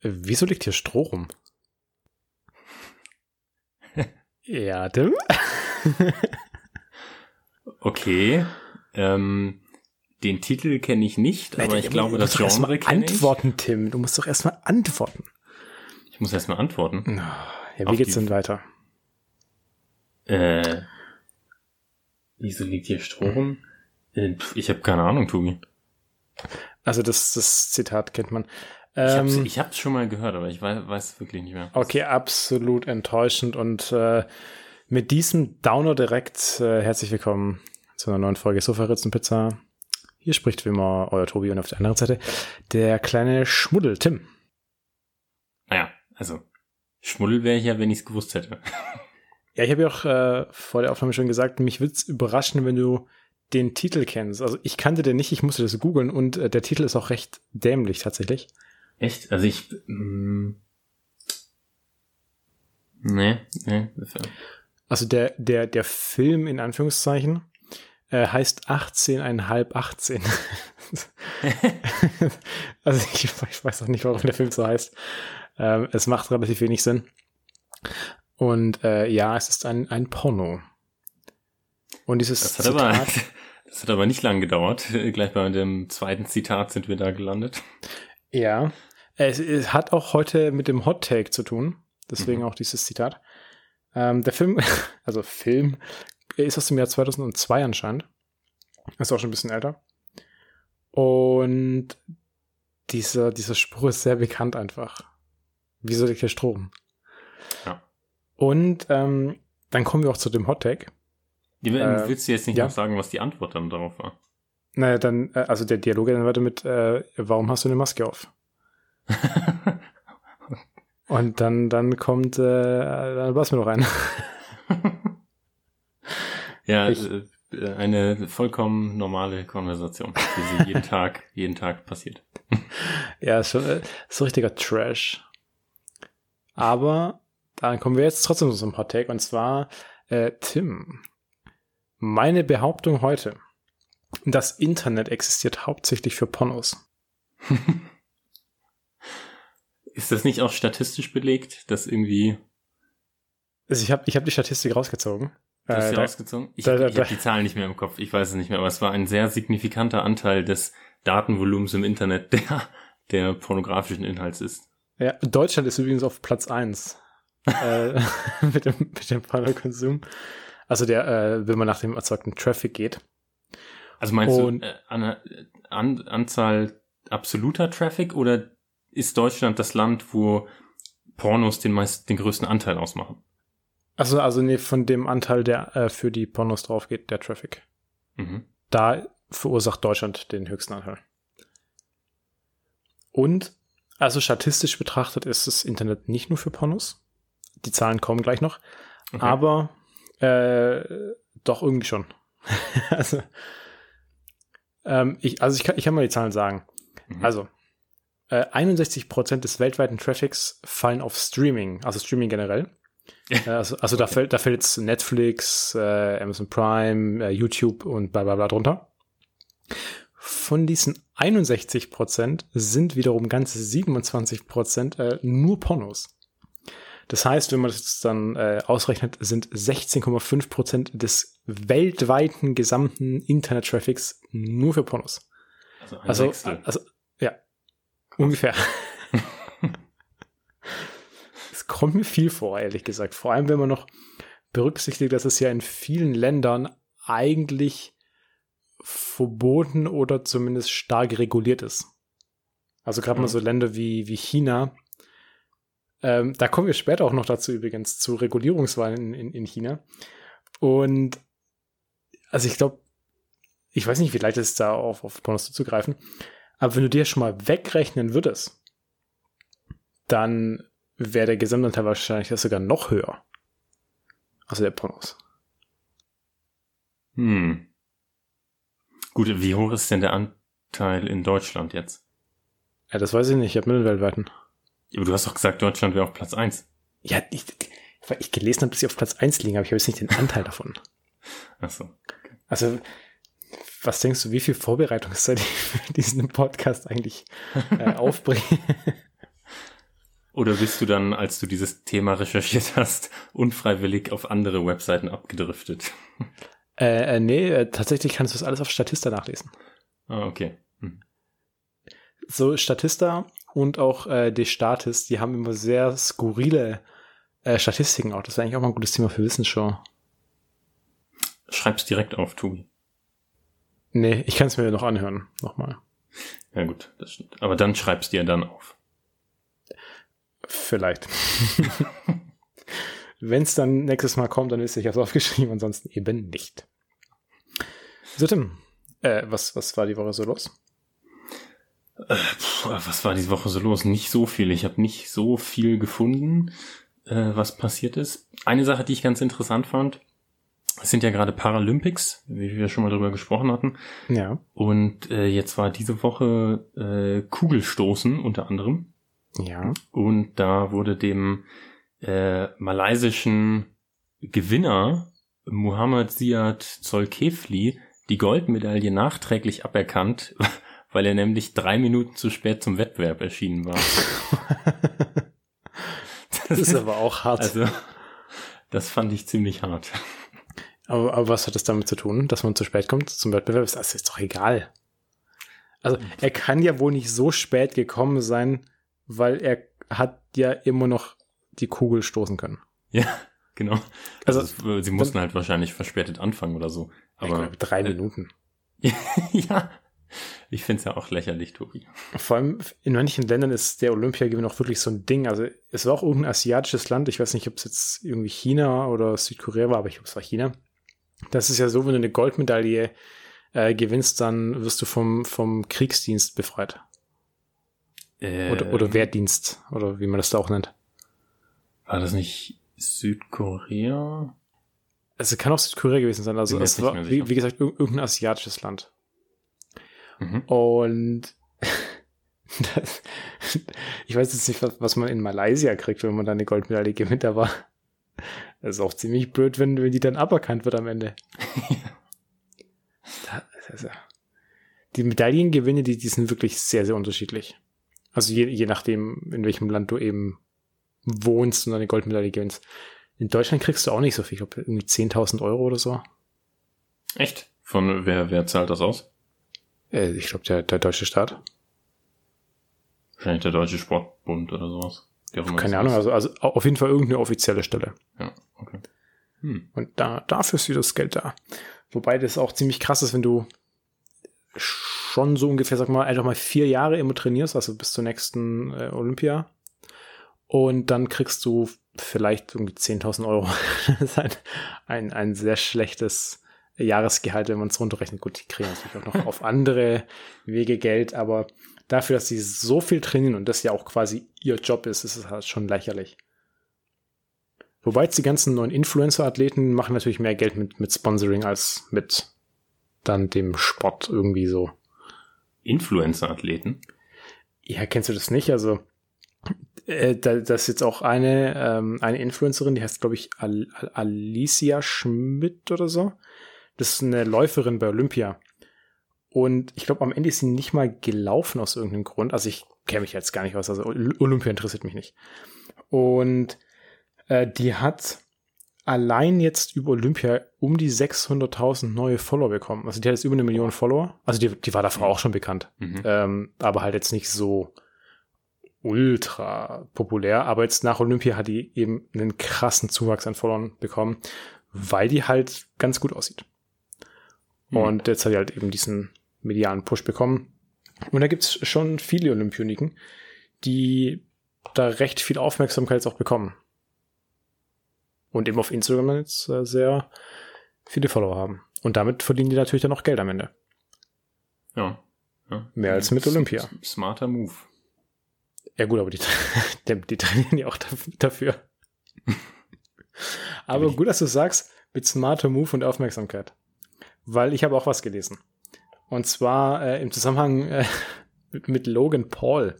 Wieso liegt hier Stroh rum? ja, Tim? okay. Ähm, den Titel kenne ich nicht, aber Nein, ich glaube, das Genre kenne ich. Antworten, Tim. Du musst doch erstmal antworten. Ich muss erstmal antworten. Ja, wie geht's denn weiter? Äh, wieso liegt hier Stroh rum? Äh, ich habe keine Ahnung, Tobi. Also das, das Zitat kennt man. Ähm, ich habe es schon mal gehört, aber ich weiß, weiß wirklich nicht mehr. Okay, absolut enttäuschend und äh, mit diesem Downer direkt äh, herzlich willkommen zu einer neuen Folge Sofa Pizza. Hier spricht wie immer euer Tobi und auf der anderen Seite der kleine Schmuddel Tim. Naja, also Schmuddel wäre ich ja, wenn ich es gewusst hätte. Ja, ich habe ja auch äh, vor der Aufnahme schon gesagt, mich würde es überraschen, wenn du den Titel kennst. Also ich kannte den nicht, ich musste das googeln und äh, der Titel ist auch recht dämlich tatsächlich. Echt? Also ich. Mh, mm, nee, nee. Also der, der, der Film in Anführungszeichen äh, heißt 18,5 18. also ich, ich, weiß auch nicht, warum der Film so heißt. Ähm, es macht relativ wenig Sinn. Und äh, ja, es ist ein, ein Porno. Und dieses das hat, Zitat, aber, das hat aber nicht lang gedauert. Gleich bei dem zweiten Zitat sind wir da gelandet. Ja, es, es hat auch heute mit dem Hot Take zu tun. Deswegen mhm. auch dieses Zitat. Ähm, der Film, also Film, ist aus dem Jahr 2002 anscheinend. Ist auch schon ein bisschen älter. Und dieser, dieser Spruch ist sehr bekannt einfach. Wie soll ich hier Strom? Ja. Und ähm, dann kommen wir auch zu dem Hot Tag. Äh, willst du jetzt nicht ja. noch sagen, was die Antwort dann darauf war? Naja, dann, äh, also der Dialog dann weiter mit, äh, warum hast du eine Maske auf? Und dann, dann kommt, äh, dann was mir noch ein. ja, ich, äh, eine vollkommen normale Konversation, wie sie jeden Tag, jeden Tag passiert. ja, äh, so richtiger Trash. Aber dann kommen wir jetzt trotzdem zu einem Hot Take und zwar äh, Tim. Meine Behauptung heute: Das Internet existiert hauptsächlich für Pornos. Ist das nicht auch statistisch belegt, dass irgendwie. Also ich habe ich hab die Statistik rausgezogen. Du hast äh, da, rausgezogen? Ich, habe hab die Zahlen nicht mehr im Kopf, ich weiß es nicht mehr, aber es war ein sehr signifikanter Anteil des Datenvolumens im Internet, der, der pornografischen Inhalts ist. Ja, Deutschland ist übrigens auf Platz eins äh, mit dem, mit dem Pornokonsum. Also der, äh, wenn man nach dem erzeugten Traffic geht. Also meinst Und, du äh, an, an, Anzahl absoluter Traffic oder ist Deutschland das Land, wo Pornos den meist, den größten Anteil ausmachen. Also, also nee, von dem Anteil, der äh, für die Pornos drauf geht, der Traffic. Mhm. Da verursacht Deutschland den höchsten Anteil. Und, also statistisch betrachtet ist das Internet nicht nur für Pornos. Die Zahlen kommen gleich noch. Okay. Aber äh, doch irgendwie schon. also, ähm, ich, also ich kann, ich kann mal die Zahlen sagen. Mhm. Also, äh, 61% des weltweiten Traffics fallen auf Streaming, also Streaming generell. Äh, also, also okay. da fällt, da fällt jetzt Netflix, äh, Amazon Prime, äh, YouTube und bla bla bla drunter. Von diesen 61% sind wiederum ganze 27% äh, nur Pornos. Das heißt, wenn man das jetzt dann äh, ausrechnet, sind 16,5% des weltweiten gesamten Internet-Traffics nur für Pornos. Also, also, also, ja, Ungefähr. es kommt mir viel vor, ehrlich gesagt. Vor allem, wenn man noch berücksichtigt, dass es ja in vielen Ländern eigentlich verboten oder zumindest stark reguliert ist. Also gerade mhm. mal so Länder wie, wie China. Ähm, da kommen wir später auch noch dazu übrigens, zu Regulierungswahlen in, in, in China. Und also ich glaube, ich weiß nicht, wie leicht es ist, da auf, auf Pornos zuzugreifen. Aber wenn du dir schon mal wegrechnen würdest, dann wäre der Gesamtanteil wahrscheinlich sogar noch höher. Also der Pornos. Hm. Gut, wie hoch ist denn der Anteil in Deutschland jetzt? Ja, das weiß ich nicht. Ich habe Mittelweltweiten. Ja, aber du hast doch gesagt, Deutschland wäre auf Platz eins. Ja, ich, weil ich gelesen habe, dass sie auf Platz eins liegen, aber ich habe jetzt nicht den Anteil davon. Ach so. Okay. Also, was denkst du, wie viel Vorbereitungszeit ich für diesen Podcast eigentlich äh, aufbringe? Oder bist du dann, als du dieses Thema recherchiert hast, unfreiwillig auf andere Webseiten abgedriftet? Äh, äh, nee, äh, tatsächlich kannst du das alles auf Statista nachlesen. Ah, okay. Hm. So Statista und auch äh, die Statis, die haben immer sehr skurrile äh, Statistiken auch. Das wäre eigentlich auch mal ein gutes Thema für Wissensshow. Schreib's direkt auf, Tobi. Nee, ich kann es mir noch anhören. Nochmal. Ja gut, das stimmt. Aber dann schreib's dir dann auf. Vielleicht. Wenn es dann nächstes Mal kommt, dann ist ich habe aufgeschrieben, ansonsten eben nicht. So, Tim, äh, was, was war die Woche so los? Äh, was war diese Woche so los? Nicht so viel. Ich habe nicht so viel gefunden, äh, was passiert ist. Eine Sache, die ich ganz interessant fand, es sind ja gerade Paralympics, wie wir schon mal drüber gesprochen hatten. Ja. Und äh, jetzt war diese Woche äh, Kugelstoßen unter anderem. Ja. Und da wurde dem äh, malaysischen Gewinner Muhammad Ziad Zolkefli die Goldmedaille nachträglich aberkannt, weil er nämlich drei Minuten zu spät zum Wettbewerb erschienen war. das ist aber auch hart. Also, das fand ich ziemlich hart. Aber, aber was hat das damit zu tun, dass man zu spät kommt zum Wettbewerb? Das ist doch egal. Also er kann ja wohl nicht so spät gekommen sein, weil er hat ja immer noch die Kugel stoßen können. Ja, genau. Also, also sie mussten dann, halt wahrscheinlich verspätet anfangen oder so. Aber glaube, drei äh, Minuten. ja, ich finde es ja auch lächerlich, Tobi. Vor allem in manchen Ländern ist der Olympiagewinn auch wirklich so ein Ding. Also es war auch irgendein asiatisches Land. Ich weiß nicht, ob es jetzt irgendwie China oder Südkorea war, aber ich glaube, es war China. Das ist ja so, wenn du eine Goldmedaille äh, gewinnst, dann wirst du vom, vom Kriegsdienst befreit. Ähm, oder, oder Wehrdienst, oder wie man das da auch nennt. War das nicht Südkorea? Also kann auch Südkorea gewesen sein. Also es war, wie, wie, gesagt, irgendein asiatisches Land. Mhm. Und das, ich weiß jetzt nicht, was, man in Malaysia kriegt, wenn man da eine Goldmedaille gewinnt, aber das ist auch ziemlich blöd, wenn, wenn die dann aberkannt wird am Ende. also, die Medaillengewinne, die, die sind wirklich sehr, sehr unterschiedlich. Also je, je nachdem, in welchem Land du eben wohnst und eine Goldmedaille gewinnst. In Deutschland kriegst du auch nicht so viel. Ich glaube, irgendwie 10.000 Euro oder so. Echt? Von wer, wer zahlt das aus? Äh, ich glaube, der, der deutsche Staat. Wahrscheinlich der Deutsche Sportbund oder sowas. Keine Ahnung, also, also auf jeden Fall irgendeine offizielle Stelle. Ja, okay. Hm. Und da, dafür ist wieder das Geld da. Wobei das auch ziemlich krass ist, wenn du schon so ungefähr, sag mal, einfach mal vier Jahre immer trainierst, also bis zur nächsten äh, Olympia. Und dann kriegst du vielleicht irgendwie 10.000 Euro. das ist ein, ein, ein sehr schlechtes Jahresgehalt, wenn man es runterrechnet. Gut, die kriegen natürlich auch noch auf andere Wege Geld, aber dafür, dass sie so viel trainieren und das ja auch quasi ihr Job ist, ist es halt schon lächerlich. Wobei jetzt die ganzen neuen Influencer-Athleten machen natürlich mehr Geld mit, mit Sponsoring als mit dann dem Sport irgendwie so. Influencer-Athleten? Ja, kennst du das nicht? Also, äh, da, das ist jetzt auch eine, ähm, eine Influencerin, die heißt, glaube ich, Al Al Alicia Schmidt oder so. Das ist eine Läuferin bei Olympia. Und ich glaube, am Ende ist sie nicht mal gelaufen aus irgendeinem Grund. Also ich kenne mich jetzt gar nicht aus. Also Olympia interessiert mich nicht. Und äh, die hat allein jetzt über Olympia um die 600.000 neue Follower bekommen. Also die hat jetzt über eine Million Follower. Also die, die war davor auch schon bekannt. Mhm. Ähm, aber halt jetzt nicht so ultra populär. Aber jetzt nach Olympia hat die eben einen krassen Zuwachs an Followern bekommen, weil die halt ganz gut aussieht. Mhm. Und jetzt hat die halt eben diesen medialen Push bekommen. Und da gibt's schon viele Olympioniken, die da recht viel Aufmerksamkeit jetzt auch bekommen. Und eben auf Instagram jetzt äh, sehr viele Follower haben. Und damit verdienen die natürlich dann auch Geld am Ende. Ja. ja. Mehr als mit Olympia. Smarter Move. Ja gut, aber die, die, die trainieren ja auch dafür. aber gut, dass du sagst, mit smarter Move und Aufmerksamkeit. Weil ich habe auch was gelesen. Und zwar äh, im Zusammenhang äh, mit, Logan Paul.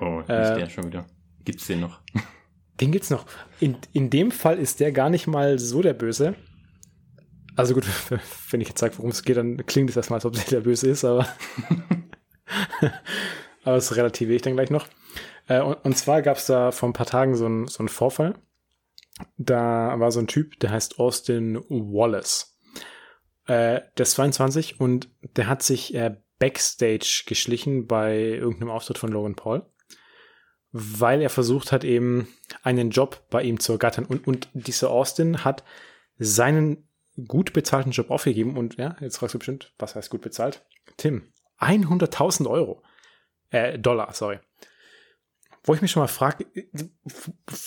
Oh, ist äh, der schon wieder. Gibt's den noch? Den gibt's noch. In, in dem Fall ist der gar nicht mal so der Böse. Also gut, wenn ich jetzt sage, worum es geht, dann klingt es erstmal, als ob der der Böse ist, aber aber das relativiere ich dann gleich noch. Äh, und, und, zwar gab es da vor ein paar Tagen so einen so Vorfall. Da war so ein Typ, der heißt Austin Wallace. Äh, der ist 22 und der hat sich äh, Backstage geschlichen bei irgendeinem Auftritt von Logan Paul, weil er versucht hat, eben einen Job bei ihm zu ergattern. Und, und dieser Austin hat seinen gut bezahlten Job aufgegeben und ja, jetzt fragst du bestimmt, was heißt gut bezahlt? Tim, 100.000 Euro. Äh, Dollar, sorry. Wo ich mich schon mal frage,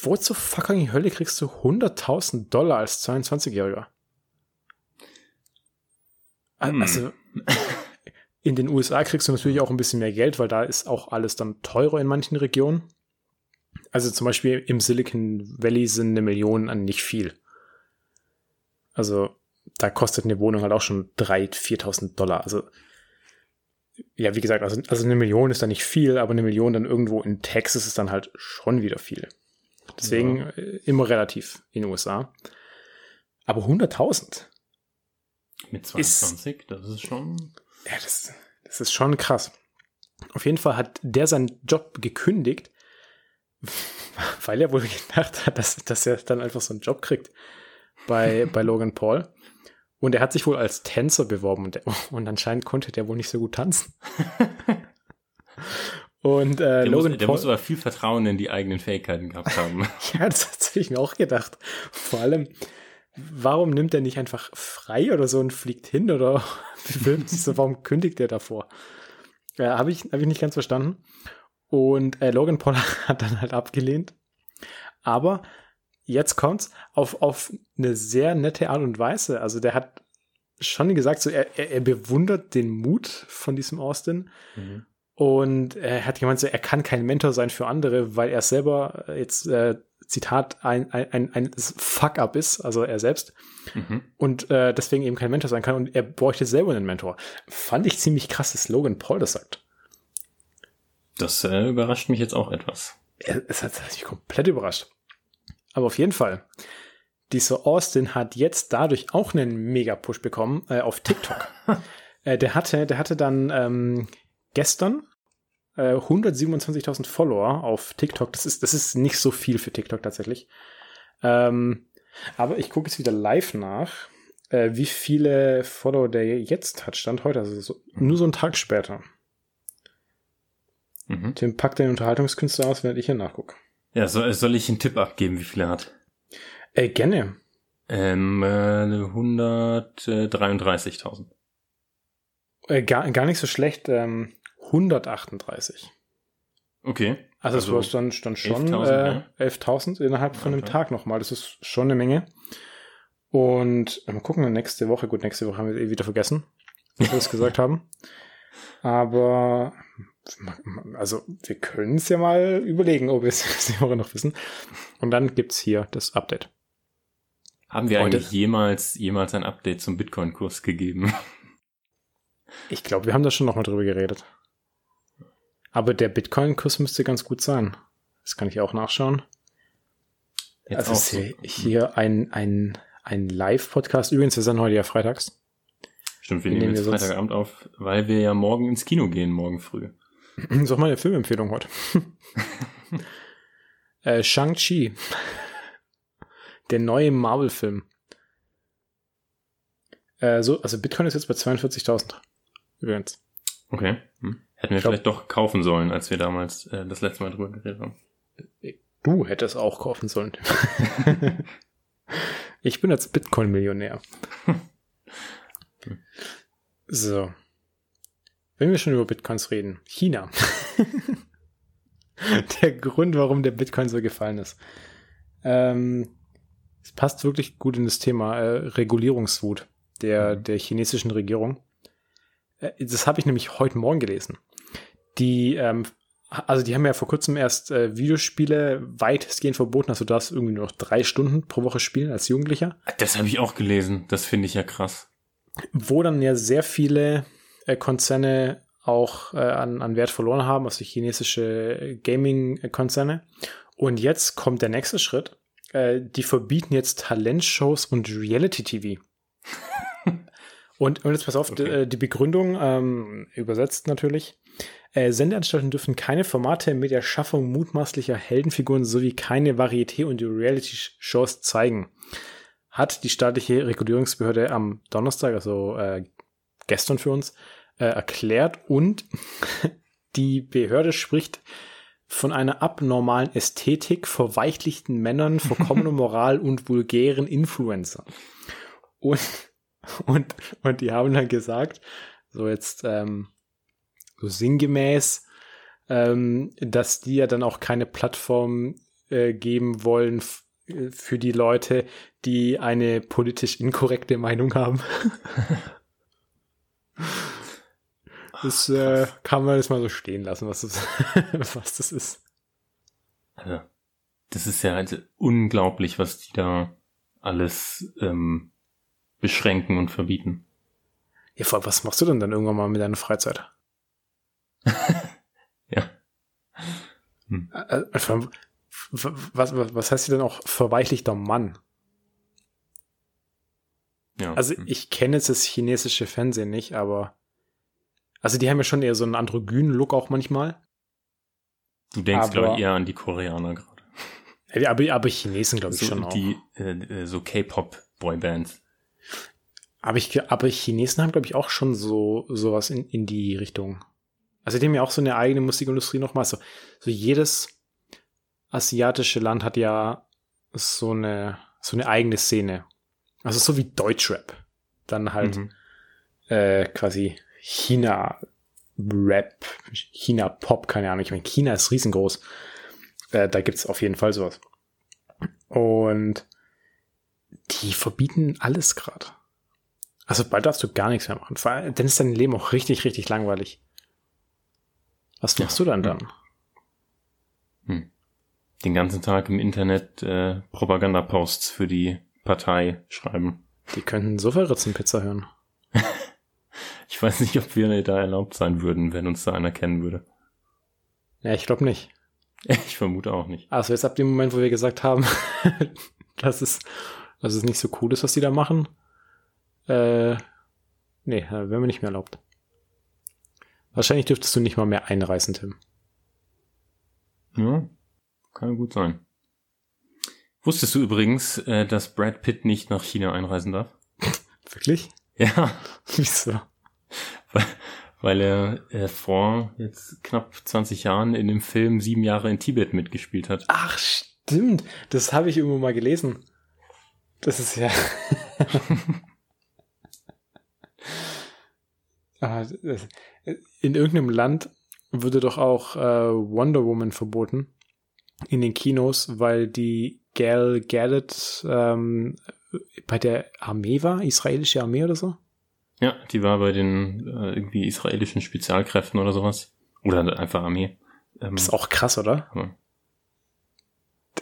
wo zur fucking Hölle kriegst du 100.000 Dollar als 22-Jähriger? Hm. Also, in den USA kriegst du natürlich auch ein bisschen mehr Geld, weil da ist auch alles dann teurer in manchen Regionen. Also zum Beispiel im Silicon Valley sind eine Million an nicht viel. Also da kostet eine Wohnung halt auch schon 3.000, 4.000 Dollar. Also ja, wie gesagt, also, also eine Million ist da nicht viel, aber eine Million dann irgendwo in Texas ist dann halt schon wieder viel. Deswegen ja. Äh, immer relativ in den USA. Aber 100.000. Mit 22, ist, das ist schon. Ja, das, das ist schon krass. Auf jeden Fall hat der seinen Job gekündigt, weil er wohl gedacht hat, dass, dass er dann einfach so einen Job kriegt bei, bei Logan Paul. Und er hat sich wohl als Tänzer beworben und, und anscheinend konnte der wohl nicht so gut tanzen. und äh, der, Logan muss, der Paul, muss aber viel Vertrauen in die eigenen Fähigkeiten gehabt haben. ja, das hat ich mir auch gedacht. Vor allem, warum nimmt er nicht einfach frei oder so und fliegt hin oder warum kündigt er davor? Äh, Habe ich, hab ich nicht ganz verstanden. Und äh, Logan Paul hat dann halt abgelehnt. Aber jetzt kommt's auf, auf eine sehr nette Art und Weise. Also der hat schon gesagt, so er, er, er bewundert den Mut von diesem Austin. Mhm. Und er hat gemeint, so, er kann kein Mentor sein für andere, weil er selber jetzt, äh, Zitat, ein, ein, ein, ein Fuck-up ist, also er selbst. Mhm. Und äh, deswegen eben kein Mentor sein kann. Und er bräuchte selber einen Mentor. Fand ich ziemlich krass, dass Logan Paul das sagt. Das äh, überrascht mich jetzt auch etwas. Es hat mich komplett überrascht. Aber auf jeden Fall, dieser Austin hat jetzt dadurch auch einen Mega-Push bekommen äh, auf TikTok. äh, der hatte, der hatte dann ähm, gestern äh, 127.000 Follower auf TikTok. Das ist, das ist nicht so viel für TikTok tatsächlich. Ähm, aber ich gucke jetzt wieder live nach, äh, wie viele Follower der jetzt hat, stand heute, also so, nur so einen Tag später. Mhm. Tim packt den Unterhaltungskünstler aus, während ich hier nachgucke. Ja, soll, soll ich einen Tipp abgeben, wie viel er hat? Äh, gerne. Ähm, äh, 133.000. Äh, gar, gar nicht so schlecht. Ähm, 138. Okay. Also, also das war dann, dann schon 11.000 äh, 11 innerhalb von einem Tag nochmal. Das ist schon eine Menge. Und äh, mal gucken, nächste Woche, gut, nächste Woche haben wir eh wieder vergessen, was wir das gesagt haben. Aber also wir können es ja mal überlegen, ob wir es nächste Woche noch wissen. Und dann gibt's hier das Update. Haben wir Heute? eigentlich jemals, jemals ein Update zum Bitcoin-Kurs gegeben? Ich glaube, wir haben da schon noch mal drüber geredet. Aber der Bitcoin-Kurs müsste ganz gut sein. Das kann ich auch nachschauen. Jetzt also so. hier ein, ein, ein Live-Podcast. Übrigens, wir sind heute ja freitags. Stimmt, wir, wir nehmen jetzt Freitagabend auf, weil wir ja morgen ins Kino gehen, morgen früh. Das ist auch meine Filmempfehlung heute. äh, Shang-Chi. Der neue Marvel-Film. Äh, so, also Bitcoin ist jetzt bei 42.000. Übrigens. Okay. Hm. Hätten wir glaub, vielleicht doch kaufen sollen, als wir damals äh, das letzte Mal drüber geredet haben. Du hättest auch kaufen sollen. ich bin jetzt Bitcoin-Millionär. so. Wenn wir schon über Bitcoins reden, China. der Grund, warum der Bitcoin so gefallen ist. Ähm, es passt wirklich gut in das Thema äh, Regulierungswut der, mhm. der chinesischen Regierung. Äh, das habe ich nämlich heute Morgen gelesen. Die, ähm, also die haben ja vor kurzem erst äh, Videospiele weitestgehend verboten, also du darfst irgendwie nur noch drei Stunden pro Woche spielen als Jugendlicher. Das habe ich auch gelesen, das finde ich ja krass. Wo dann ja sehr viele äh, Konzerne auch äh, an, an Wert verloren haben, also chinesische Gaming-Konzerne. Und jetzt kommt der nächste Schritt. Äh, die verbieten jetzt Talentshows und Reality-TV. Und, und jetzt pass auf, okay. die, die, Begründung, ähm, übersetzt natürlich. Äh, Sendeanstalten dürfen keine Formate mit der Schaffung mutmaßlicher Heldenfiguren sowie keine Varieté- und Reality-Shows zeigen. Hat die staatliche Regulierungsbehörde am Donnerstag, also äh, gestern für uns, äh, erklärt und die Behörde spricht von einer abnormalen Ästhetik, verweichlichten Männern, verkommener Moral und vulgären Influencern. Und, und, und die haben dann gesagt, so jetzt ähm, so sinngemäß, ähm, dass die ja dann auch keine Plattform äh, geben wollen äh, für die Leute, die eine politisch inkorrekte Meinung haben. Das äh, kann man jetzt mal so stehen lassen, was das, was das ist. Also, das ist ja halt unglaublich, was die da alles ähm, beschränken und verbieten. Ja, vor was machst du denn dann irgendwann mal mit deiner Freizeit? ja. Hm. Also, was, was, was heißt hier denn auch verweichlichter Mann? Ja. Also hm. ich kenne jetzt das chinesische Fernsehen nicht, aber also die haben ja schon eher so einen androgynen Look auch manchmal. Du denkst, glaube ich, eher an die Koreaner gerade. Ja, aber, aber Chinesen, glaube ich, so, schon die, auch. Äh, äh, so K-Pop-Boybands. Aber, ich, aber Chinesen haben, glaube ich, auch schon so sowas in, in die Richtung. Also die haben ja auch so eine eigene Musikindustrie nochmal. So, so jedes asiatische Land hat ja so eine, so eine eigene Szene. Also so wie Deutschrap. Dann halt mhm. äh, quasi China-Rap, China-Pop, keine Ahnung. Ich meine, China ist riesengroß. Äh, da gibt's auf jeden Fall sowas. Und die verbieten alles gerade. Also bald darfst du gar nichts mehr machen. Dann ist dein Leben auch richtig, richtig langweilig. Was machst ja. du dann dann? Hm. Den ganzen Tag im Internet äh, Propaganda-Posts für die Partei schreiben. Die könnten Sofaritzenpizza hören. Ich weiß nicht, ob wir da erlaubt sein würden, wenn uns da einer kennen würde. Ja, ich glaube nicht. Ich vermute auch nicht. Also jetzt ab dem Moment, wo wir gesagt haben, dass es, dass es nicht so cool ist, was die da machen, äh, nee, wäre mir nicht mehr erlaubt. Wahrscheinlich dürftest du nicht mal mehr einreisen, Tim. Ja, kann gut sein. Wusstest du übrigens, äh, dass Brad Pitt nicht nach China einreisen darf? Wirklich? Ja. Wieso? weil, weil er äh, vor jetzt knapp 20 Jahren in dem Film Sieben Jahre in Tibet mitgespielt hat. Ach, stimmt. Das habe ich irgendwo mal gelesen. Das ist ja. Ah, in irgendeinem Land würde doch auch äh, Wonder Woman verboten in den Kinos, weil die Gal Gadot ähm, bei der Armee war, israelische Armee oder so. Ja, die war bei den äh, irgendwie israelischen Spezialkräften oder sowas. Oder einfach Armee. Ähm, das ist auch krass, oder? Ja.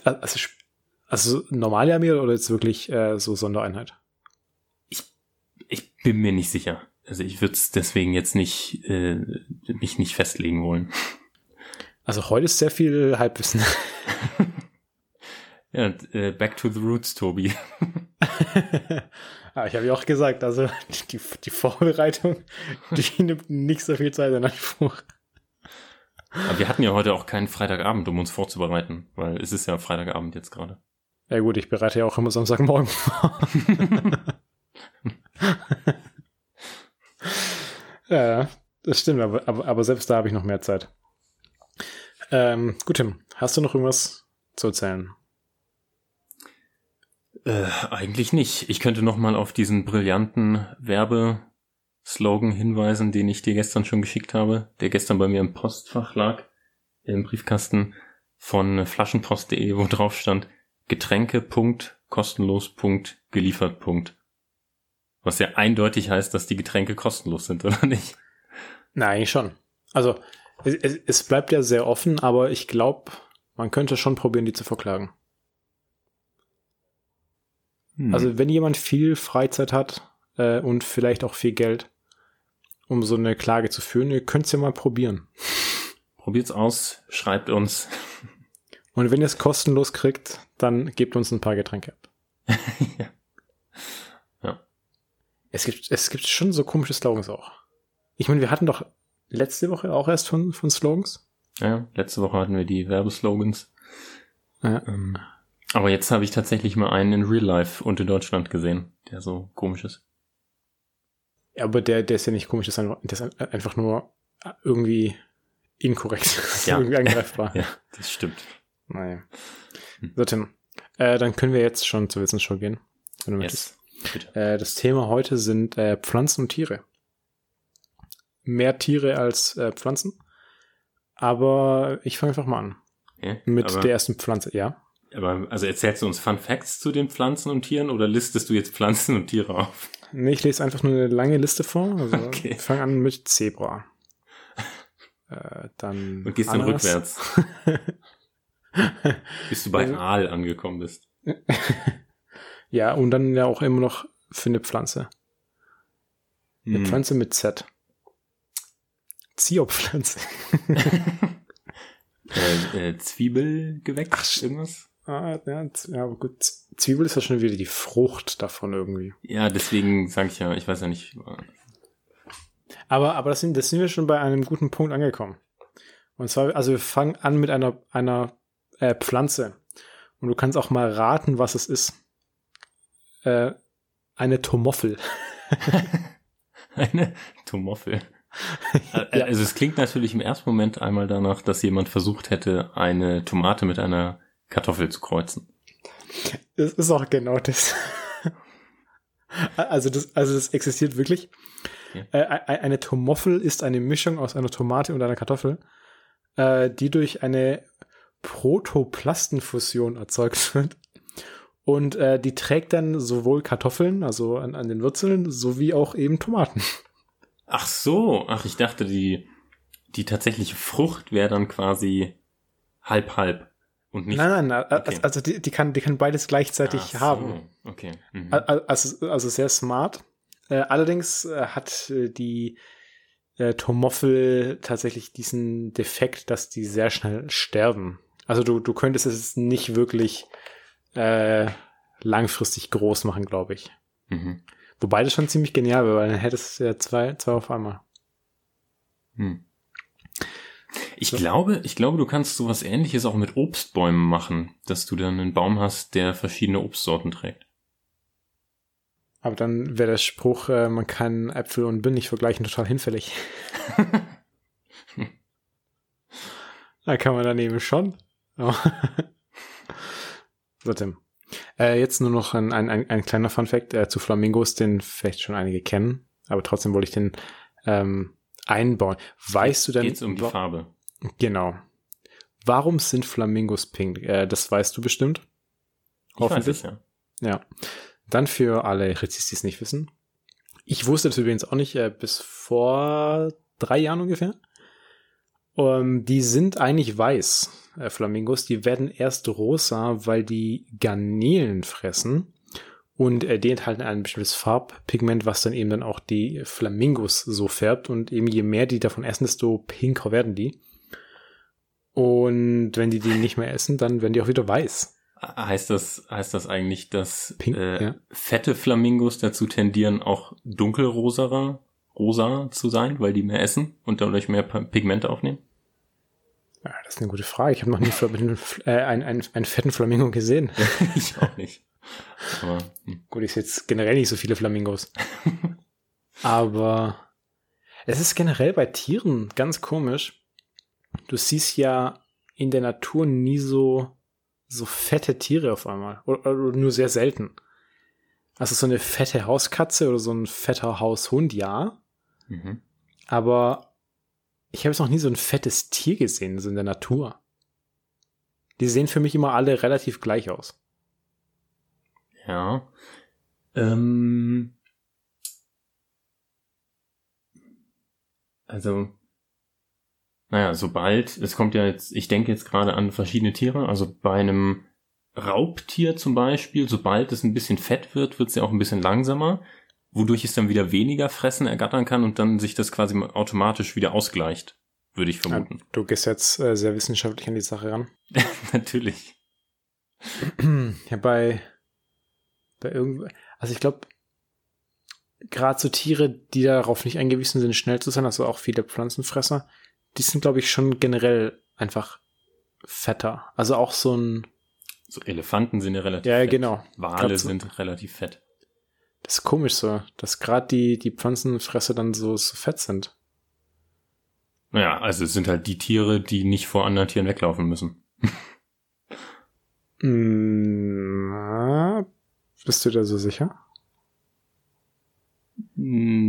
Also, also normale Armee oder jetzt wirklich äh, so Sondereinheit? Ich, ich bin mir nicht sicher. Also ich würde es deswegen jetzt nicht äh, mich nicht festlegen wollen. Also heute ist sehr viel Halbwissen. ja, äh, back to the roots, Tobi. ah, ich habe ja auch gesagt, also die, die Vorbereitung, die nimmt nicht so viel Zeit in Anspruch. Aber wir hatten ja heute auch keinen Freitagabend, um uns vorzubereiten, weil es ist ja Freitagabend jetzt gerade. Ja gut, ich bereite ja auch immer Samstagmorgen vor. Ja, das stimmt, aber, aber, aber selbst da habe ich noch mehr Zeit. Ähm, gut, Tim, hast du noch irgendwas zu erzählen? Äh, eigentlich nicht. Ich könnte noch mal auf diesen brillanten Werbeslogan hinweisen, den ich dir gestern schon geschickt habe, der gestern bei mir im Postfach lag, im Briefkasten von flaschenpost.de, wo drauf stand Getränke, Punkt, kostenlos, Punkt, geliefert, Punkt. Was ja eindeutig heißt, dass die Getränke kostenlos sind, oder nicht? Nein, schon. Also, es, es bleibt ja sehr offen, aber ich glaube, man könnte schon probieren, die zu verklagen. Hm. Also wenn jemand viel Freizeit hat äh, und vielleicht auch viel Geld, um so eine Klage zu führen, ihr könnt es ja mal probieren. Probiert's aus, schreibt uns. Und wenn ihr es kostenlos kriegt, dann gebt uns ein paar Getränke ab. ja. Es gibt, es gibt schon so komische Slogans auch. Ich meine, wir hatten doch letzte Woche auch erst von, von Slogans. Ja, letzte Woche hatten wir die Werbeslogans. Ja. Ähm, aber jetzt habe ich tatsächlich mal einen in Real Life und in Deutschland gesehen, der so komisch ist. Ja, aber der, der ist ja nicht komisch, das ist einfach, das ist einfach nur irgendwie inkorrekt. Ja. irgendwie angreifbar. Ja, das stimmt. Naja. Hm. So, Tim. Äh, dann können wir jetzt schon zur Wissensshow gehen. Wenn du möchtest. Yes. Bitte. Äh, das Thema heute sind äh, Pflanzen und Tiere. Mehr Tiere als äh, Pflanzen. Aber ich fange einfach mal an. Ja, Mit der ersten Pflanze, ja. aber also erzählst du uns Fun Facts zu den Pflanzen und Tieren oder listest du jetzt Pflanzen und Tiere auf? Nee, ich lese einfach nur eine lange Liste vor. Also Okay. ich fange an mit Zebra. Äh, dann Und gehst dann Ananas. rückwärts, bis du bei Also- Aal angekommen bist. Ja, und dann ja auch immer noch für eine Pflanze. Eine Hm. Pflanze mit Z. Ziopflanze. Äh, äh, Zwiebelgewächs, Ach, irgendwas? Ah, ja, ja, aber gut. Zwiebel ist ja schon wieder die Frucht davon irgendwie. Ja, deswegen sage ich ja, ich weiß ja nicht. Aber, aber das sind, das sind wir schon bei einem guten Punkt angekommen. Und zwar, also wir fangen an mit einer, einer äh, Pflanze. Und du kannst auch mal raten, was es ist. Äh, eine Tomoffel. Eine Tomoffel. Ja. Also es klingt natürlich im ersten Moment einmal danach, dass jemand versucht hätte, eine Tomate mit einer Kartoffel zu kreuzen. Das ist auch genau das. also das, also das existiert wirklich. Okay. Äh, eine Tomoffel ist eine Mischung aus einer Tomate und einer Kartoffel, äh, die durch eine Protoplastenfusion erzeugt wird. Und äh, die trägt dann sowohl Kartoffeln, also an, an den Wurzeln, sowie auch eben Tomaten. Ach so, ach ich dachte, die, die tatsächliche Frucht wäre dann quasi halb halb und nicht. nein, nein, nein. Okay. Also, die, die, kann, die kann beides gleichzeitig so, haben. Okay. Mhm. Al- al- Also, also sehr smart. Äh, allerdings äh, hat äh, die äh, Tomoffel tatsächlich diesen Defekt, dass die sehr schnell sterben. Also du, du könntest es nicht wirklich äh, langfristig groß machen, glaube ich. Mhm. Wobei das schon ziemlich genial wäre, weil dann hättest du ja zwei, zwei auf einmal. Hm. Ich So. glaube, ich glaube, du kannst sowas ähnliches auch mit Obstbäumen machen, dass du dann einen Baum hast, der verschiedene Obstsorten trägt. Aber dann wäre der Spruch, äh, man kann Äpfel und Birnen nicht vergleichen, total hinfällig. da kann man daneben schon. So, Tim. Äh, jetzt nur noch ein, ein, ein, ein kleiner Funfact äh, zu Flamingos, den vielleicht schon einige kennen, aber trotzdem wollte ich den ähm, einbauen. Weißt du denn... Geht's um die Farbe? Genau. Warum sind Flamingos pink? Äh, das weißt du bestimmt. Ich weiß Hoffentlich. es, ja. Ja. Dann für alle Ritzis, die es nicht wissen. Ich wusste das übrigens auch nicht, äh, bis vor drei Jahren ungefähr. Ähm, die sind eigentlich weiß, äh, Flamingos. Die werden erst rosa, weil die Garnelen fressen. Und äh, die enthalten ein bestimmtes Farbpigment, was dann eben dann auch die Flamingos so färbt. Und eben je mehr die davon essen, desto pinker werden die. Und wenn die die nicht mehr essen, dann werden die auch wieder weiß. Heißt das, heißt das eigentlich, dass Pink, äh, ja. fette Flamingos dazu tendieren, auch dunkelrosaer rosa zu sein, weil die mehr essen und dadurch mehr Pigmente aufnehmen? Das ist eine gute Frage. Ich habe noch nie einen, äh, einen, einen, einen fetten Flamingo gesehen. ich auch nicht. Aber hm. Gut, ich sehe jetzt generell nicht so viele Flamingos. Aber es ist generell bei Tieren ganz komisch. Du siehst ja in der Natur nie so, so fette Tiere auf einmal. Oder, oder nur sehr selten. Also so eine fette Hauskatze oder so ein fetter Haushund, ja. mhm. Aber ich habe jetzt noch nie so ein fettes Tier gesehen, so in der Natur. Die sehen für mich immer alle relativ gleich aus. Ja. Ähm, also, naja, sobald, es kommt ja jetzt, ich denke jetzt gerade an verschiedene Tiere, also bei einem Raubtier zum Beispiel, sobald es ein bisschen fett wird, wird es ja auch ein bisschen langsamer, wodurch es dann wieder weniger Fressen ergattern kann und dann sich das quasi automatisch wieder ausgleicht, würde ich vermuten. Du gehst jetzt äh, sehr wissenschaftlich an die Sache ran. Natürlich. ja, bei, bei irgendwo, also ich glaube, gerade so Tiere, die darauf nicht angewiesen sind, schnell zu sein, also auch viele Pflanzenfresser, die sind, glaube ich, schon generell einfach fetter. Also auch so ein. So Elefanten sind ja relativ Ja, fett. genau. Wale so- sind relativ fett. Das ist komisch so, dass gerade die, die Pflanzenfresser dann so, so fett sind. Naja, also es sind halt die Tiere, die nicht vor anderen Tieren weglaufen müssen. Na, bist du da so sicher?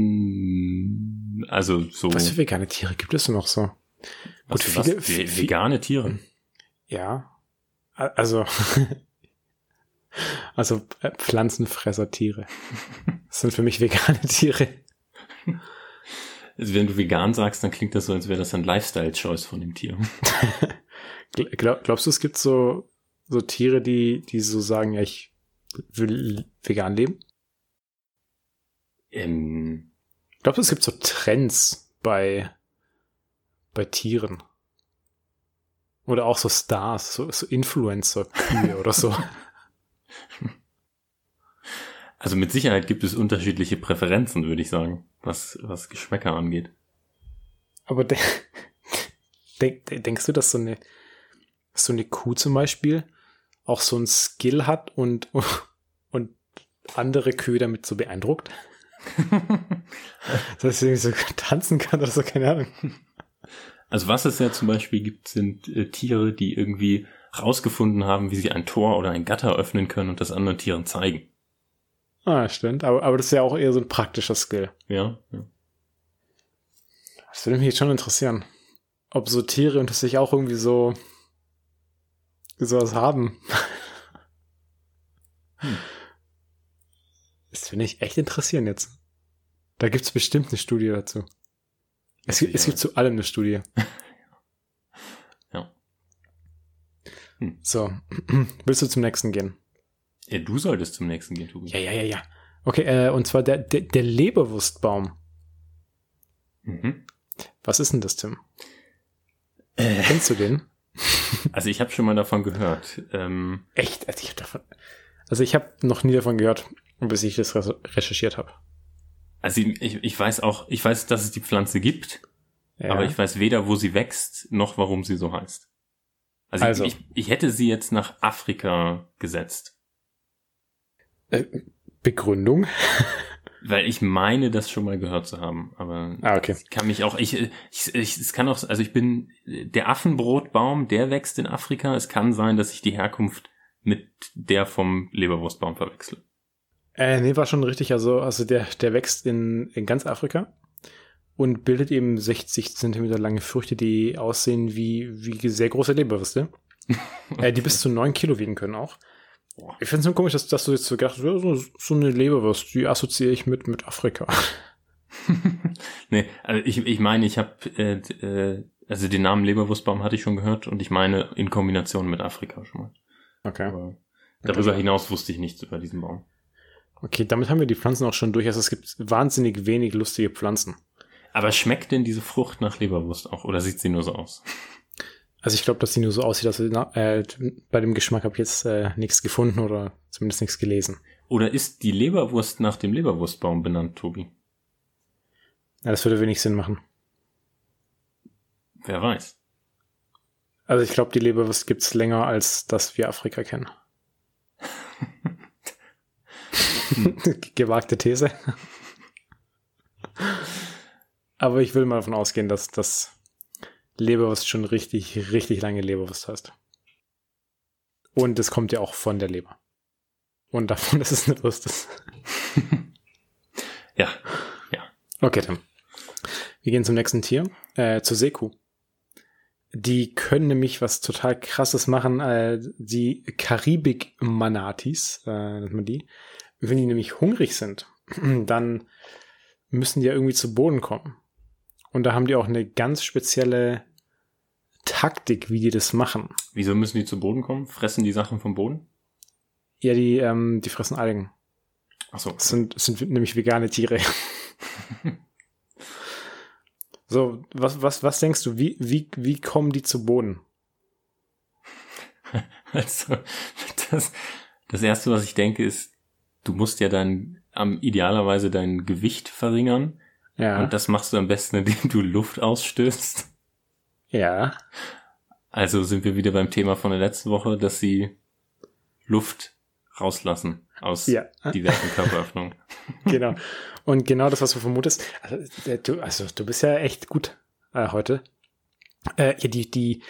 Mm, Also so. Was für vegane Tiere gibt es denn noch so? gut, viele- was? Ve- vi- vegane Tiere. Ja. Also. also äh, Pflanzenfressertiere. Das sind für mich vegane Tiere. Also wenn du vegan sagst, dann klingt das so, als wäre das ein Lifestyle-Choice von dem Tier. Gl- Glaub, glaubst du, es gibt so, so Tiere, die, die so sagen, ja, ich will vegan leben? Ähm, Glaubst du, es gibt so Trends bei, bei Tieren? Oder auch so Stars, so, so Influencer-Kühe oder so. also mit Sicherheit gibt es unterschiedliche Präferenzen, würde ich sagen, was, was Geschmäcker angeht. Aber de denk, de- denkst du, dass so eine, so eine Kuh zum Beispiel auch so ein Skill hat und, und andere Kühe damit so beeindruckt? Dass sie irgendwie so tanzen kann oder so, keine Ahnung. Also was es ja zum Beispiel gibt, sind äh, Tiere, die irgendwie rausgefunden haben, wie sie ein Tor oder ein Gatter öffnen können und das anderen Tieren zeigen. Ah, stimmt. Aber, aber das ist ja auch eher so ein praktischer Skill. Ja, ja. Das würde mich jetzt schon interessieren. Ob so Tiere unter sich auch irgendwie so sowas haben. Hm. Das würde mich echt interessieren jetzt. Da gibt es bestimmt eine Studie dazu. Es, es gibt zu allem eine Studie. Ja. Hm. So, willst du zum nächsten gehen? ja, du solltest zum nächsten gehen, Tobi. Ja, ja, ja, ja. Okay, äh, und zwar der, der, der Leberwurstbaum. Mhm. Was ist denn das, Tim? Äh, Kennst du den? also ich habe schon mal davon gehört. Ähm, Echt? Also ich habe davon. Also ich habe noch nie davon gehört, bis ich das re recherchiert habe. also ich, ich weiß auch, ich weiß, dass es die Pflanze gibt, Ja. aber ich weiß weder, wo sie wächst, noch warum sie so heißt. Also, Also. Ich, ich hätte sie jetzt nach Afrika gesetzt. äh, Begründung? Weil ich meine, das schon mal gehört zu haben, aber Ah, okay. ich kann mich auch, ich, ich, ich, es kann auch, also ich bin, der Affenbrotbaum, der wächst in Afrika. Es kann sein, dass ich die Herkunft mit der vom Leberwurstbaum verwechsel. Äh, nee, war schon richtig. Also, also der, der wächst in, in ganz Afrika und bildet eben 60 Zentimeter lange Früchte, die aussehen wie, wie sehr große Leberwürste. äh, die bis zu 9 Kilo wiegen können auch. Ich finde es nur komisch, dass, dass du jetzt so gedacht hast, so, so eine Leberwurst, die assoziiere ich mit, mit Afrika. nee, also ich, ich meine, ich habe, äh, äh, also den Namen Leberwurstbaum hatte ich schon gehört und ich meine in Kombination mit Afrika schon mal. Okay. Aber darüber hinaus wusste ich nichts über diesen Baum. Okay, damit haben wir die Pflanzen auch schon durch. Also es gibt wahnsinnig wenig lustige Pflanzen. Aber schmeckt denn diese Frucht nach Leberwurst auch oder sieht sie nur so aus? Also ich glaube, dass die nur so aussieht, dass äh, bei dem Geschmack habe ich jetzt äh, nichts gefunden oder zumindest nichts gelesen. Oder ist die Leberwurst nach dem Leberwurstbaum benannt, Tobi? Ja, das würde wenig Sinn machen. Wer weiß. Also ich glaube, die Leberwurst gibt's länger, als dass wir Afrika kennen. Gewagte These. Aber ich will mal davon ausgehen, dass das Leberwurst schon richtig, richtig lange Leberwurst heißt. Und es kommt ja auch von der Leber. Und davon, dass es eine Wurst ist. Ja, Okay, dann. Wir gehen zum nächsten Tier, äh, zur Seekuh. Die können nämlich was total krasses machen, äh, die Karibik-Manatis, äh, nennt man die. Wenn die nämlich hungrig sind, dann müssen die ja irgendwie zu Boden kommen. Und da haben die auch eine ganz spezielle Taktik, wie die das machen. wieso müssen die zu Boden kommen? Fressen die Sachen vom Boden? Ja, die, ähm, die fressen Algen. Ach so. Das sind, das sind nämlich vegane Tiere. so, was, was, was denkst du, wie, wie, wie kommen die zu Boden? Also, das, das erste, was ich denke, ist, du musst ja dein am idealerweise dein Gewicht verringern. Ja. Und das machst du am besten, indem du Luft ausstößt. ja. Also sind wir wieder beim Thema von der letzten Woche, dass sie Luft rauslassen aus Ja. diversen Körperöffnungen. genau. Und genau das, was du vermutest. Also, äh, du, also, du bist ja echt gut äh, heute. Äh, ja, die, die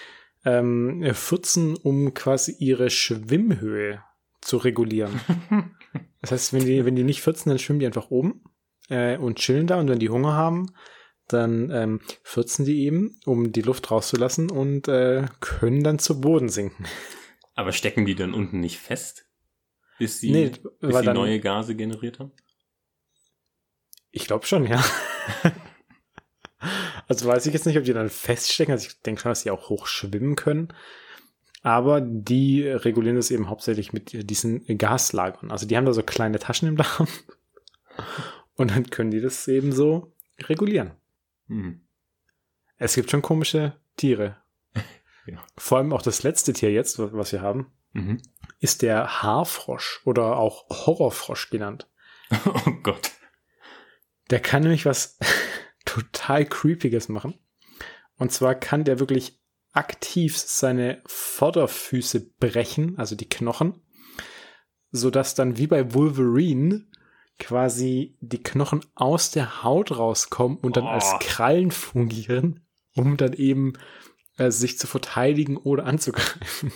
ähm, furzen, um quasi ihre Schwimmhöhe zu regulieren. das heißt, wenn die, wenn die nicht furzen, dann schwimmen die einfach oben äh, und chillen da. Und wenn die Hunger haben, dann ähm, furzen die eben, um die Luft rauszulassen und äh, können dann zu Boden sinken. Aber stecken die dann unten nicht fest? Bis sie, Nee, bis sie neue Gase generiert haben? Ich glaube schon, ja. also weiß ich jetzt nicht, ob die dann feststecken. Also ich denke schon, dass die auch hoch schwimmen können. Aber die regulieren das eben hauptsächlich mit diesen Gaslagern. Also die haben da so kleine Taschen im Darm. Und dann können die das eben so regulieren. Hm. Es gibt schon komische Tiere. Ja. Vor allem auch das letzte Tier jetzt, was wir haben, Mhm. ist der Haarfrosch oder auch Horrorfrosch genannt. Oh Gott. Der kann nämlich was total Creepiges machen. Und zwar kann der wirklich aktiv seine Vorderfüße brechen, also die Knochen, sodass dann wie bei Wolverine quasi die Knochen aus der Haut rauskommen und dann Oh. als Krallen fungieren, um dann eben äh, sich zu verteidigen oder anzugreifen.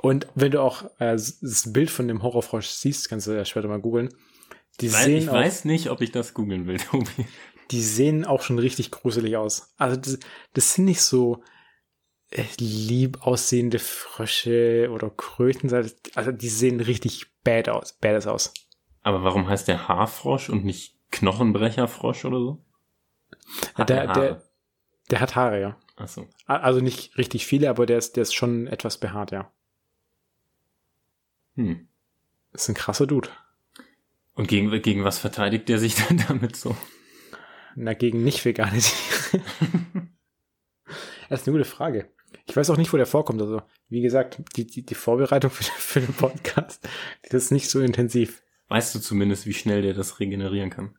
Und wenn du auch äh, das Bild von dem Horrorfrosch siehst, kannst du ja später mal googeln. Die Weil sehen ich auch, weiß nicht, ob ich das googeln will, Tobi. die sehen auch schon richtig gruselig aus. Also das, das sind nicht so äh, lieb aussehende Frösche oder Kröten. Also die sehen richtig bad aus, badass aus. Aber warum heißt der Haarfrosch und nicht Knochenbrecherfrosch oder so? Hat Der- er der- Der hat Haare, ja. Ach so. Also nicht richtig viele, aber der ist, der ist schon etwas behaart, ja. Hm. Das ist ein krasser Dude. Und gegen, gegen was verteidigt der sich dann damit so? Na, gegen nicht vegane Tiere. das ist eine gute Frage. Ich weiß auch nicht, wo der vorkommt. Also, wie gesagt, die, die, die Vorbereitung für, für den Podcast, die ist nicht so intensiv. Weißt du zumindest, wie schnell der das regenerieren kann?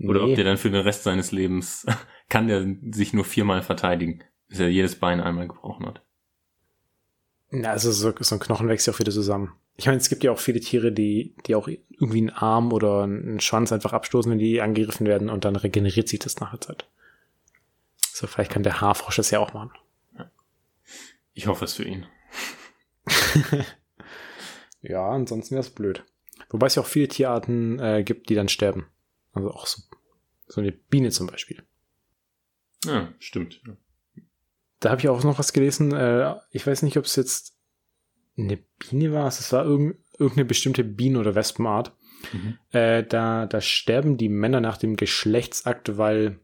Oder Nee. ob der dann für den Rest seines Lebens, kann der sich nur viermal verteidigen, bis er jedes Bein einmal gebrochen hat. Na, also so, so ein Knochen wächst ja auch wieder zusammen. Ich meine, es gibt ja auch viele Tiere, die, die auch irgendwie einen Arm oder einen Schwanz einfach abstoßen, wenn die angegriffen werden und dann regeneriert sich das nach der Zeit. So, vielleicht kann der Haarfrosch das ja auch machen. Ich hoffe es für ihn. Ja, ansonsten wäre es blöd. Wobei es ja auch viele Tierarten äh, gibt, die dann sterben. Also auch so, so eine Biene zum Beispiel. Ja, stimmt. Da habe ich auch noch was gelesen. Äh, ich weiß nicht, ob es jetzt eine Biene war. Es war irgend, irgendeine bestimmte Bienen- oder Wespenart. Mhm. Äh, da, da sterben die Männer nach dem Geschlechtsakt, weil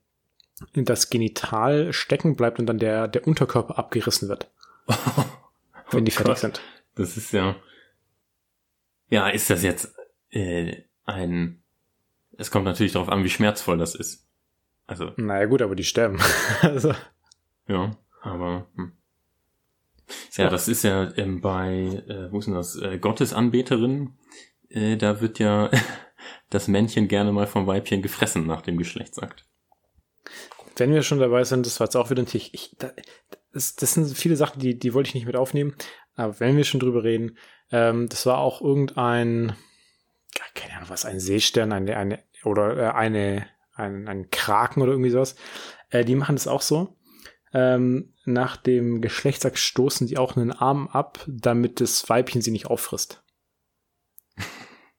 das Genital stecken bleibt und dann der, der Unterkörper abgerissen wird, wenn die Oh fertig Gott. sind. Das ist ja. Ja, ist das jetzt äh, ein. Es kommt natürlich darauf an, wie schmerzvoll das ist. Also, Naja gut, aber die sterben. also, ja, aber. Hm. Ja, das ist ja ähm, bei, äh, wo ist denn das? Äh, Gottesanbeterinnen. Äh, da wird ja das Männchen gerne mal vom Weibchen gefressen nach dem Geschlechtsakt. wenn wir schon dabei sind, das war jetzt auch wieder ein Tier. Ich, da, das, das sind viele Sachen, die, die wollte ich nicht mit aufnehmen. Aber wenn wir schon drüber reden, ähm, das war auch irgendein, keine Ahnung was, ein Seestern, eine, eine oder äh, eine, ein, ein Kraken oder irgendwie sowas. Äh, die machen das auch so. Ähm, nach dem Geschlechtsakt stoßen die auch einen Arm ab, damit das Weibchen sie nicht auffrisst.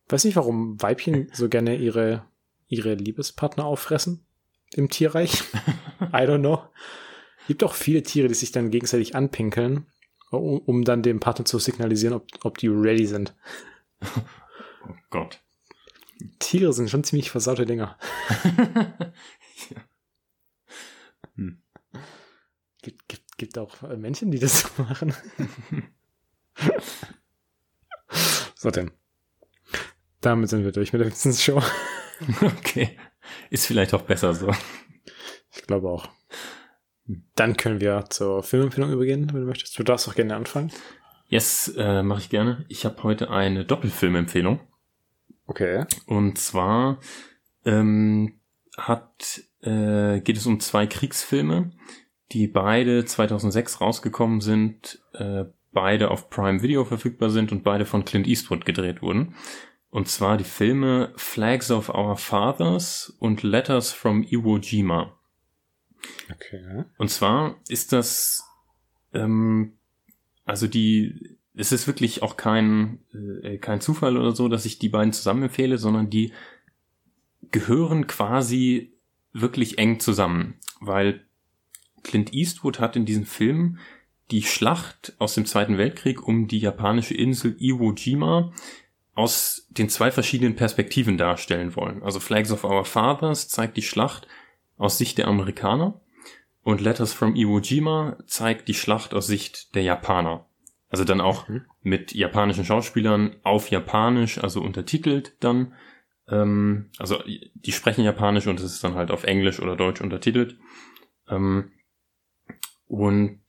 Weiß nicht, warum Weibchen so gerne ihre, ihre Liebespartner auffressen im Tierreich. I don't know. Gibt auch viele Tiere, die sich dann gegenseitig anpinkeln, um, um dann dem Partner zu signalisieren, ob, ob die ready sind. Oh Gott. Tiere sind schon ziemlich versaute Dinger. Hm. Gibt, gibt, gibt auch äh, Menschen, die das so machen. so denn. Damit sind wir durch mit der Wissensshow. Okay. Ist vielleicht auch besser so. Ich glaube auch. Dann können wir zur Filmempfehlung übergehen, wenn du möchtest. Du darfst auch gerne anfangen. Yes, äh, mache ich gerne. Ich habe heute eine Doppelfilmempfehlung. Okay. Und zwar ähm, hat äh, geht es um zwei Kriegsfilme, die beide 2006 rausgekommen sind, äh, beide auf Prime Video verfügbar sind und beide von Clint Eastwood gedreht wurden. Und zwar die Filme Flags of Our Fathers und Letters from Iwo Jima. Okay. Und zwar ist das, ähm, also die, es ist wirklich auch kein, äh, kein Zufall oder so, dass ich die beiden zusammen empfehle, sondern die gehören quasi wirklich eng zusammen, weil Clint Eastwood hat in diesem Film die Schlacht aus dem Zweiten Weltkrieg um die japanische Insel Iwo Jima aus den zwei verschiedenen Perspektiven darstellen wollen. Also Flags of Our Fathers zeigt die Schlacht aus Sicht der Amerikaner und Letters from Iwo Jima zeigt die Schlacht aus Sicht der Japaner. Also dann auch mhm. mit japanischen Schauspielern auf Japanisch, also untertitelt dann. Ähm, also die sprechen Japanisch und es ist dann halt auf Englisch oder Deutsch untertitelt. Ähm, und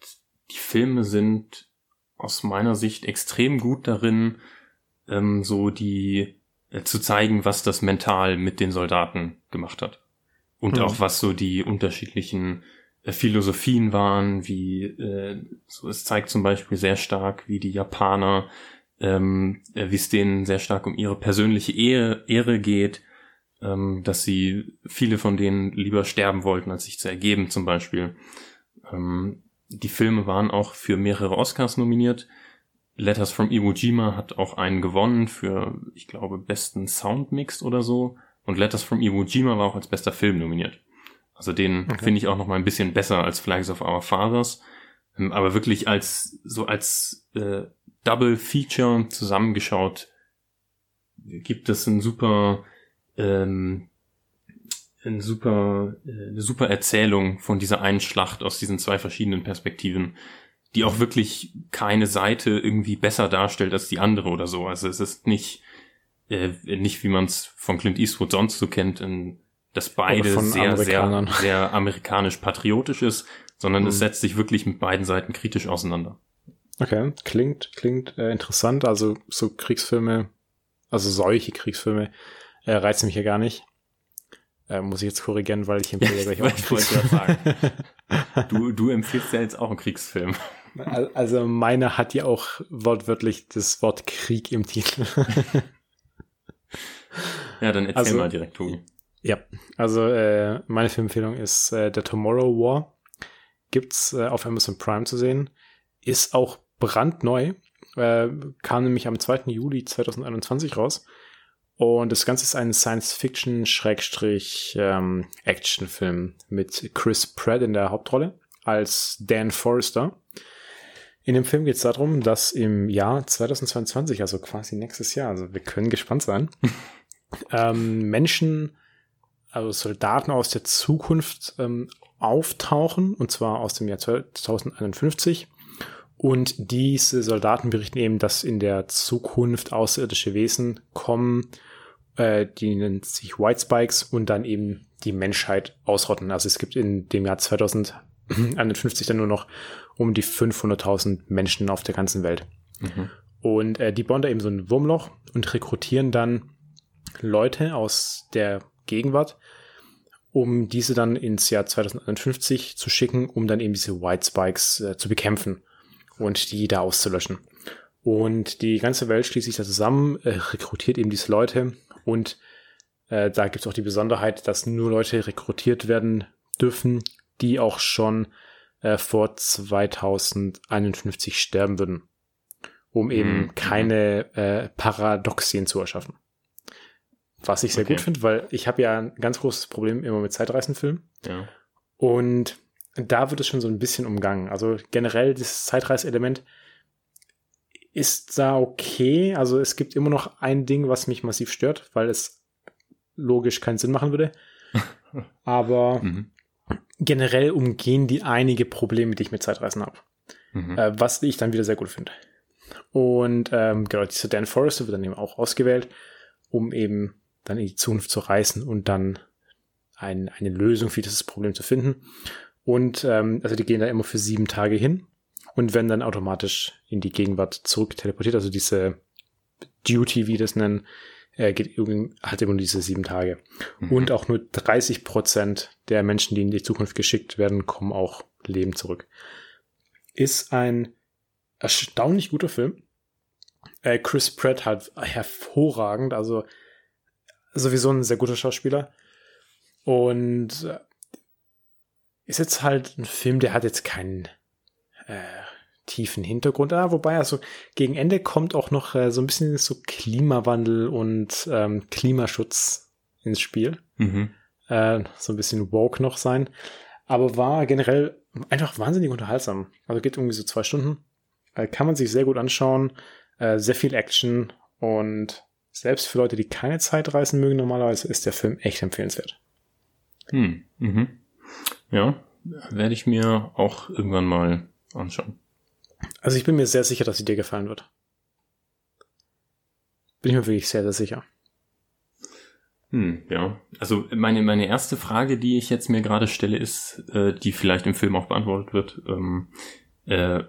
die Filme sind aus meiner Sicht extrem gut darin, ähm, so die äh, zu zeigen, was das mental mit den Soldaten gemacht hat. Und mhm. auch was so die unterschiedlichen Philosophien waren, wie äh, so es zeigt zum Beispiel sehr stark, wie die Japaner, ähm, äh, wie es denen sehr stark um ihre persönliche Ehe, Ehre geht, ähm, dass sie viele von denen lieber sterben wollten, als sich zu ergeben zum Beispiel. Ähm, die Filme waren auch für mehrere Oscars nominiert. Letters from Iwo Jima hat auch einen gewonnen für, ich glaube, besten Soundmix oder so. Und Letters from Iwo Jima war auch als bester Film nominiert. Also den okay. finde ich auch noch mal ein bisschen besser als Flags of Our Fathers. Ähm, aber wirklich als, so als äh, Double Feature zusammengeschaut gibt es ein super, ähm, ein super, äh, eine super Erzählung von dieser einen Schlacht aus diesen zwei verschiedenen Perspektiven, die auch wirklich keine Seite irgendwie besser darstellt als die andere oder so. Also es ist nicht, äh, nicht wie man es von Clint Eastwood sonst so kennt, in, dass beide sehr, sehr, sehr amerikanisch-patriotisch ist, sondern mhm. es setzt sich wirklich mit beiden Seiten kritisch auseinander. Okay, klingt, klingt äh, interessant. Also so Kriegsfilme, also solche Kriegsfilme äh, reizen mich ja gar nicht. Äh, muss ich jetzt korrigieren, weil ich empfehle gleich auch einen Kriegsfilm. sagen. Du, du empfiehlst ja jetzt auch einen Kriegsfilm. Also meine hat ja auch wortwörtlich das Wort Krieg im Titel. ja, dann erzähl also, mal direkt, Tobi. Ja, also äh, meine Filmempfehlung ist äh, The Tomorrow War. Gibt's äh, auf Amazon Prime zu sehen. Ist auch brandneu. Äh, kam nämlich am 2. Juli 2021 raus. Und das Ganze ist ein Science-Fiction-Action-Film ähm, mit Chris Pratt in der Hauptrolle als Dan Forrester. In dem Film geht es darum, dass im Jahr 2022, also quasi nächstes Jahr, also wir können gespannt sein, ähm, Menschen, also Soldaten aus der Zukunft ähm, auftauchen, und zwar aus dem Jahr 2051. Und diese Soldaten berichten eben, dass in der Zukunft außerirdische Wesen kommen, äh, die nennen sich White Spikes und dann eben die Menschheit ausrotten. Also es gibt in dem Jahr 2051 dann nur noch um die 500.000 Menschen auf der ganzen Welt. Mhm. Und äh, die bauen da eben so ein Wurmloch und rekrutieren dann Leute aus der Gegenwart, um diese dann ins Jahr 2051 zu schicken, um dann eben diese White Spikes äh, zu bekämpfen und die da auszulöschen. Und die ganze Welt schließt sich da zusammen, äh, rekrutiert eben diese Leute und äh, da gibt es auch die Besonderheit, dass nur Leute rekrutiert werden dürfen, die auch schon äh, vor 2051 sterben würden, um eben mhm. keine äh, Paradoxien zu erschaffen. Was ich sehr okay. gut finde, weil ich habe ja ein ganz großes Problem immer mit Zeitreisenfilmen. Ja. Und da wird es schon so ein bisschen umgangen. Also generell das Zeitreiseelement ist da okay. Also es gibt immer noch ein Ding, was mich massiv stört, weil es logisch keinen Sinn machen würde. Aber mhm. generell umgehen die einige Probleme, die ich mit Zeitreisen habe. Mhm. Äh, was ich dann wieder sehr gut finde. Und ähm, genau, dieser Dan Forrester wird dann eben auch ausgewählt, um eben dann in die Zukunft zu reisen und dann ein, eine Lösung für dieses Problem zu finden. Und ähm, also die gehen da immer für sieben Tage hin und werden dann automatisch in die Gegenwart zurück teleportiert. Also diese Duty, wie das nennen, äh, geht irgendwie, hat immer diese sieben Tage. Mhm. Und auch nur 30 Prozent der Menschen, die in die Zukunft geschickt werden, kommen auch leben zurück. Ist ein erstaunlich guter Film. Äh, Chris Pratt halt hervorragend, also sowieso ein sehr guter Schauspieler. Und äh, ist jetzt halt ein Film, der hat jetzt keinen äh, tiefen Hintergrund. Ah, wobei, also gegen Ende kommt auch noch äh, so ein bisschen so Klimawandel und ähm, Klimaschutz ins Spiel. Mhm. Äh, so ein bisschen woke noch sein. Aber war generell einfach wahnsinnig unterhaltsam. Also geht irgendwie so zwei Stunden. Äh, kann man sich sehr gut anschauen. Äh, sehr viel Action und selbst für Leute, die keine Zeit reisen mögen, normalerweise ist der Film echt empfehlenswert. Hm. Mhm. Ja, werde ich mir auch irgendwann mal anschauen. Also ich bin mir sehr sicher, dass sie dir gefallen wird. Bin ich mir wirklich sehr, sehr sicher. Hm, ja. Also meine, meine erste Frage, die ich jetzt mir gerade stelle, ist, äh, die vielleicht im Film auch beantwortet wird, ähm, äh,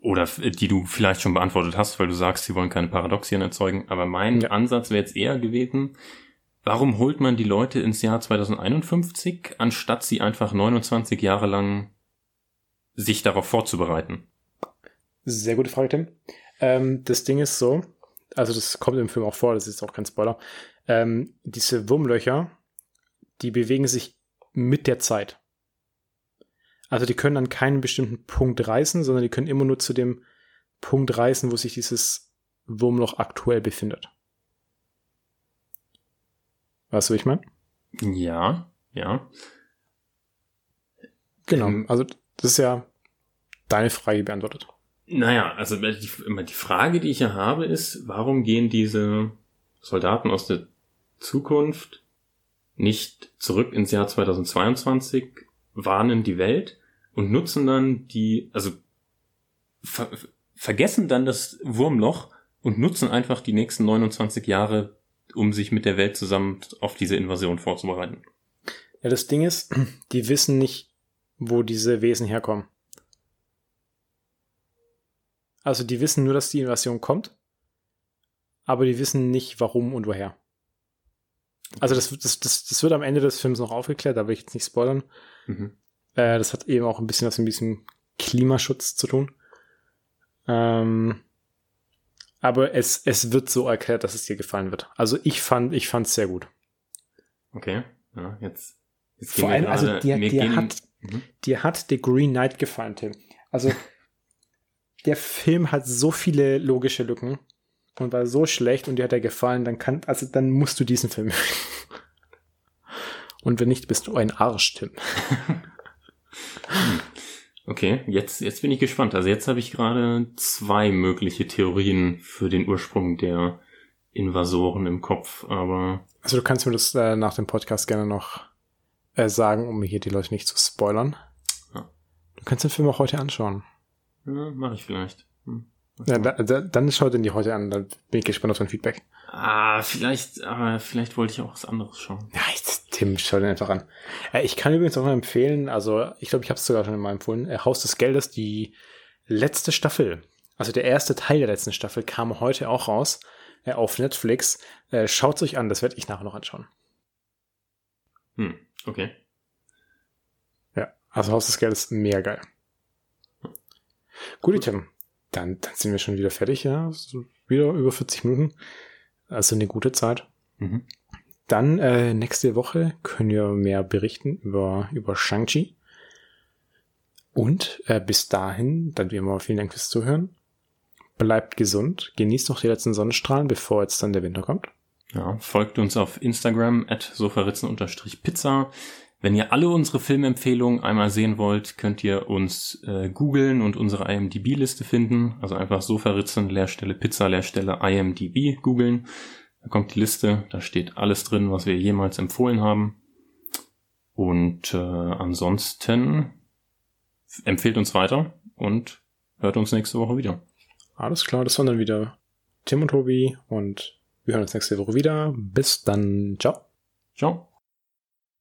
oder die du vielleicht schon beantwortet hast, weil du sagst, sie wollen keine Paradoxien erzeugen. Aber mein ja. Ansatz wäre jetzt eher gewesen, warum holt man die Leute ins Jahr 2051, anstatt sie einfach 29 Jahre lang sich darauf vorzubereiten? Sehr gute Frage, Tim. Ähm, das Ding ist so, also das kommt im Film auch vor, das ist auch kein Spoiler. Ähm, diese Wurmlöcher, die bewegen sich mit der Zeit. Also die können an keinen bestimmten Punkt reißen, sondern die können immer nur zu dem Punkt reißen, wo sich dieses Wurmloch aktuell befindet. Weißt du, wie ich meine? Ja, ja. Genau, ähm, also das ist ja deine Frage beantwortet. Naja, also die, die Frage, die ich ja habe, ist, warum gehen diese Soldaten aus der Zukunft nicht zurück ins Jahr 2022, warnen die Welt und nutzen dann die, also ver, vergessen dann das Wurmloch und nutzen einfach die nächsten 29 Jahre, um sich mit der Welt zusammen auf diese Invasion vorzubereiten. Ja, das Ding ist, die wissen nicht, wo diese Wesen herkommen. Also die wissen nur, dass die Invasion kommt, aber die wissen nicht, warum und woher. Also das, das, das, das wird am Ende des Films noch aufgeklärt, da will ich jetzt nicht spoilern. Mhm. Äh, das hat eben auch ein bisschen was mit diesem Klimaschutz zu tun. Ähm, aber es, es wird so erklärt, dass es dir gefallen wird. Also ich fand, ich fand's sehr gut. Okay, ja, jetzt. jetzt Vor allem, also dir, dir hat, mhm. dir hat The Green Knight gefallen, Tim. Also der Film hat so viele logische Lücken und war so schlecht und dir hat er gefallen, dann kann, also dann musst du diesen Film. und wenn nicht, bist du ein Arsch, Tim. Okay, jetzt, jetzt bin ich gespannt. Also jetzt habe ich gerade zwei mögliche Theorien für den Ursprung der Invasoren im Kopf, aber. Also du kannst mir das äh, nach dem Podcast gerne noch äh, sagen, um hier die Leute nicht zu spoilern. Ja. Du kannst den Film auch heute anschauen. Ja, mache ich vielleicht. Hm. Ja, da, da, dann schau den die heute an, dann bin ich gespannt auf dein Feedback. Ah, vielleicht, aber vielleicht wollte ich auch was anderes schauen. Ja, jetzt, Tim, schau den einfach an. Äh, ich kann übrigens auch mal empfehlen, also ich glaube, ich habe es sogar schon mal empfohlen, äh, Haus des Geldes, die letzte Staffel, also der erste Teil der letzten Staffel kam heute auch raus äh, auf Netflix. Schaut euch an, das werde ich nachher noch anschauen. Hm, okay. Ja, also Haus des Geldes, mega geil. Gut, Tim. Dann, dann sind wir schon wieder fertig, ja. So wieder über 40 Minuten. Also eine gute Zeit. Mhm. Dann äh, nächste Woche können wir mehr berichten über, über Shang-Chi. Und äh, bis dahin, dann wie immer vielen Dank fürs Zuhören. Bleibt gesund, genießt noch die letzten Sonnenstrahlen, bevor jetzt dann der Winter kommt. Ja, folgt uns auf Instagram at sofaritzen-pizza. Wenn ihr alle unsere Filmempfehlungen einmal sehen wollt, könnt ihr uns äh, googeln und unsere IMDb-Liste finden. Also einfach Sofaritzen, Leerstelle Pizza, Leerstelle IMDb googeln. Da kommt die Liste, da steht alles drin, was wir jemals empfohlen haben. Und äh, ansonsten empfehlt uns weiter und hört uns nächste Woche wieder. Alles klar, das waren dann wieder Tim und Tobi und wir hören uns nächste Woche wieder. Bis dann. Ciao. Ciao.